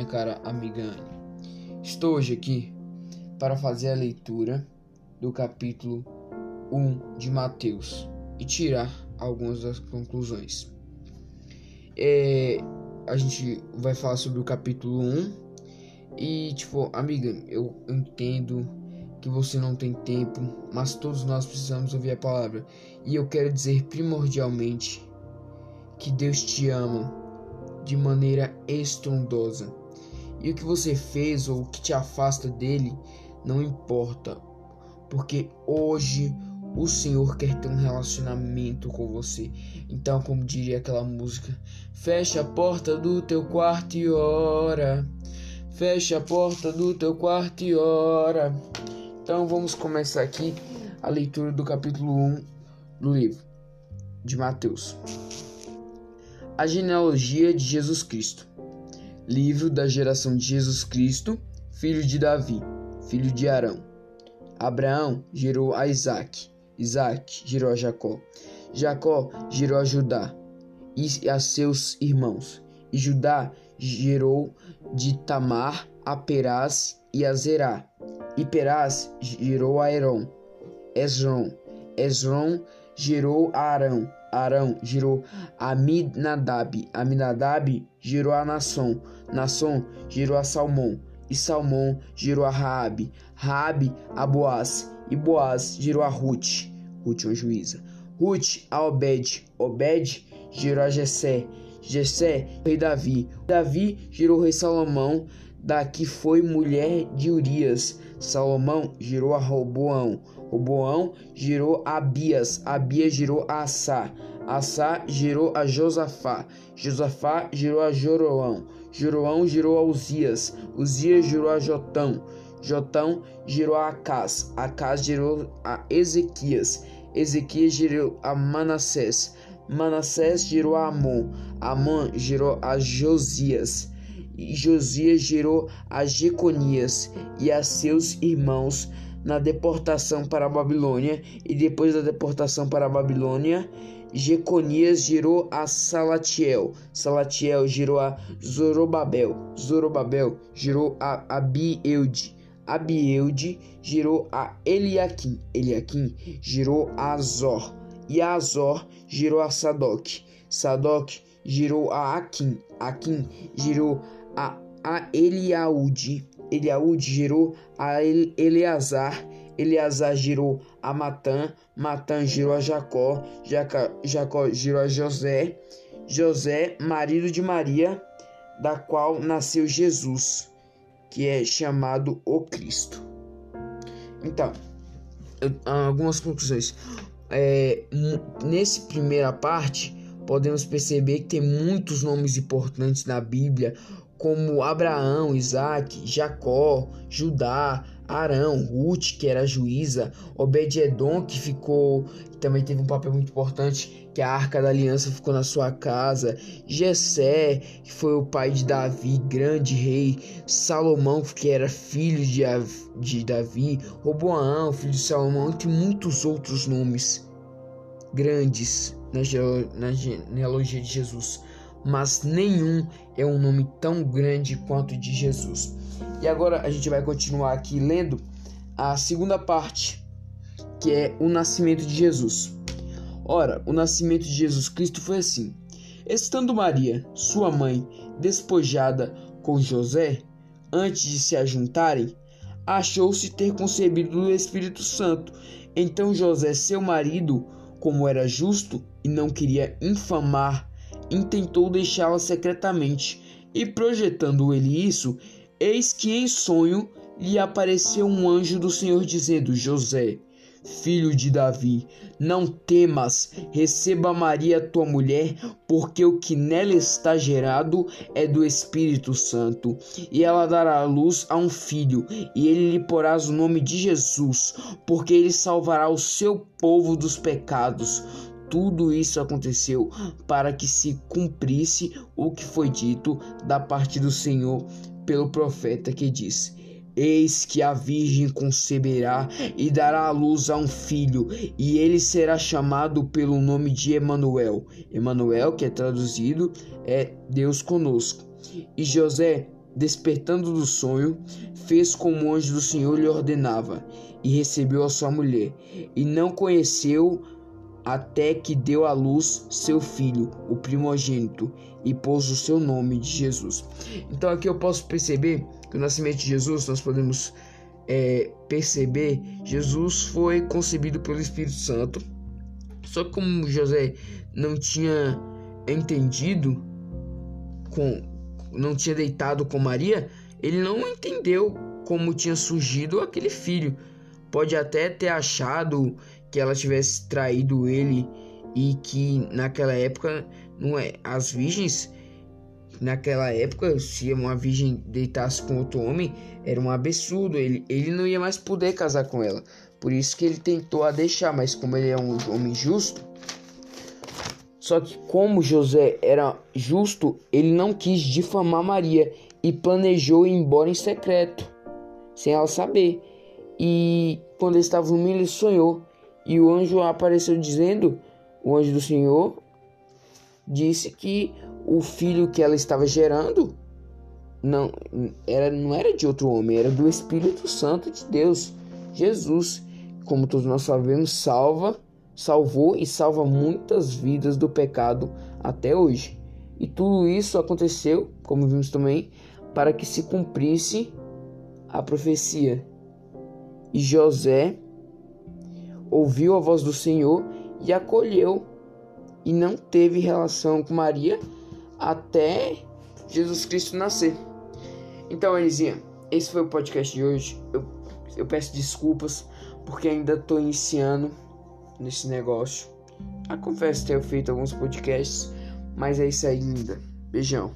minha cara amiga Anne. Estou hoje aqui para fazer a leitura do capítulo 1 de Mateus e tirar algumas das conclusões. É, a gente vai falar sobre o capítulo 1 e, tipo, amiga, eu entendo que você não tem tempo, mas todos nós precisamos ouvir a palavra. E eu quero dizer primordialmente que Deus te ama de maneira estrondosa. E o que você fez ou o que te afasta dele não importa, porque hoje o Senhor quer ter um relacionamento com você. Então, como diria aquela música, fecha a porta do teu quarto e ora. Fecha a porta do teu quarto e ora. Então, vamos começar aqui a leitura do capítulo 1 do livro de Mateus. A genealogia de Jesus Cristo. Livro da geração de Jesus Cristo, filho de Davi, filho de Arão. Abraão gerou a Isaac, Isaac gerou a Jacó, Jacó gerou a Judá e a seus irmãos, e Judá gerou de Tamar a Perás e a Zerá, e Perás gerou a Heron, Esron, Esron gerou a Arão, Arão gerou Aminadab, Aminadab gerou a Nasson, Nasson gerou a Salmão, e Salmão gerou a Raabe, Raabe a Boaz, e Boaz gerou a Ruth, Ruth uma juíza, Ruth a Obed, Obed gerou a Jessé, Jessé rei Davi, Davi gerou o rei Salomão, da que foi mulher de Urias, Salomão gerou a Roboão, Roboão gerou a Abias, Abias gerou a Assá, Assá gerou a Josafá, Josafá gerou a Joroão, Joroão gerou a Uzias, Uzias gerou a Jotão, Jotão gerou a Acás, Acás gerou a Ezequias, Ezequias gerou a Manassés, Manassés gerou a Amon, Amon gerou a Josias, e Josias gerou a Jeconias e a seus irmãos na deportação para a Babilônia, e depois da deportação para a Babilônia, Jeconias gerou a Salatiel, Salatiel gerou a Zorobabel, Zorobabel gerou a Abieude, Abieude gerou a Eliakim, Eliakim gerou a Azor, e a Azor gerou a Sadoc, Sadoc gerou a Aquim, Aquim gerou a, a Eliaude, Eliaude gerou a Eleazar, Eleazar gerou a Matã, Matã gerou a Jacó, Jacó gerou a José, José, marido de Maria, da qual nasceu Jesus, que é chamado o Cristo. Então, algumas conclusões. É, nesse primeira parte, podemos perceber que tem muitos nomes importantes na Bíblia, como Abraão, Isaac, Jacó, Judá, Arão, Ruth, que era juíza, Obed-Edom, que ficou, que também teve um papel muito importante, que a Arca da Aliança ficou na sua casa, Jessé, que foi o pai de Davi, grande rei, Salomão, que era filho de, de Davi, Roboão, filho de Salomão, entre muitos outros nomes grandes na, na genealogia de Jesus mas nenhum é um nome tão grande quanto o de Jesus. E agora a gente vai continuar aqui lendo a segunda parte, que é o nascimento de Jesus. Ora, o nascimento de Jesus Cristo foi assim: estando Maria, sua mãe, despojada com José, antes de se ajuntarem, achou-se ter concebido do Espírito Santo. Então José, seu marido, como era justo e não queria infamar intentou deixá-la secretamente, e projetando ele isso, eis que em sonho lhe apareceu um anjo do Senhor dizendo: José, filho de Davi, não temas, receba Maria tua mulher, porque o que nela está gerado é do Espírito Santo, e ela dará luz a um filho, e ele lhe porás o nome de Jesus, porque ele salvará o seu povo dos pecados tudo isso aconteceu para que se cumprisse o que foi dito da parte do Senhor pelo profeta que diz: Eis que a Virgem conceberá e dará à luz a um filho, e ele será chamado pelo nome de Emanuel. Emanuel, que é traduzido, é Deus conosco. E José despertando do sonho, fez como o anjo do Senhor lhe ordenava, e recebeu a sua mulher, e não conheceu até que deu à luz seu filho, o primogênito, e pôs o seu nome de Jesus. Então aqui eu posso perceber que o nascimento de Jesus, nós podemos é, perceber, Jesus foi concebido pelo Espírito Santo. Só que como José não tinha entendido com não tinha deitado com Maria, ele não entendeu como tinha surgido aquele filho. Pode até ter achado que ela tivesse traído ele e que naquela época não é as virgens naquela época se uma virgem deitasse com outro homem era um absurdo ele, ele não ia mais poder casar com ela. Por isso que ele tentou a deixar mas como ele é um homem justo só que como José era justo ele não quis difamar Maria e planejou ir embora em secreto sem ela saber. E quando estava dormindo ele sonhou e o anjo apareceu dizendo: O anjo do Senhor disse que o filho que ela estava gerando não era, não era de outro homem, era do Espírito Santo de Deus, Jesus. Como todos nós sabemos, salva, salvou e salva muitas vidas do pecado até hoje. E tudo isso aconteceu, como vimos também, para que se cumprisse a profecia. E José ouviu a voz do Senhor e acolheu, e não teve relação com Maria até Jesus Cristo nascer. Então, Elisinha, esse foi o podcast de hoje. Eu, eu peço desculpas porque ainda estou iniciando nesse negócio. Eu confesso ter feito alguns podcasts, mas é isso aí, linda. Beijão.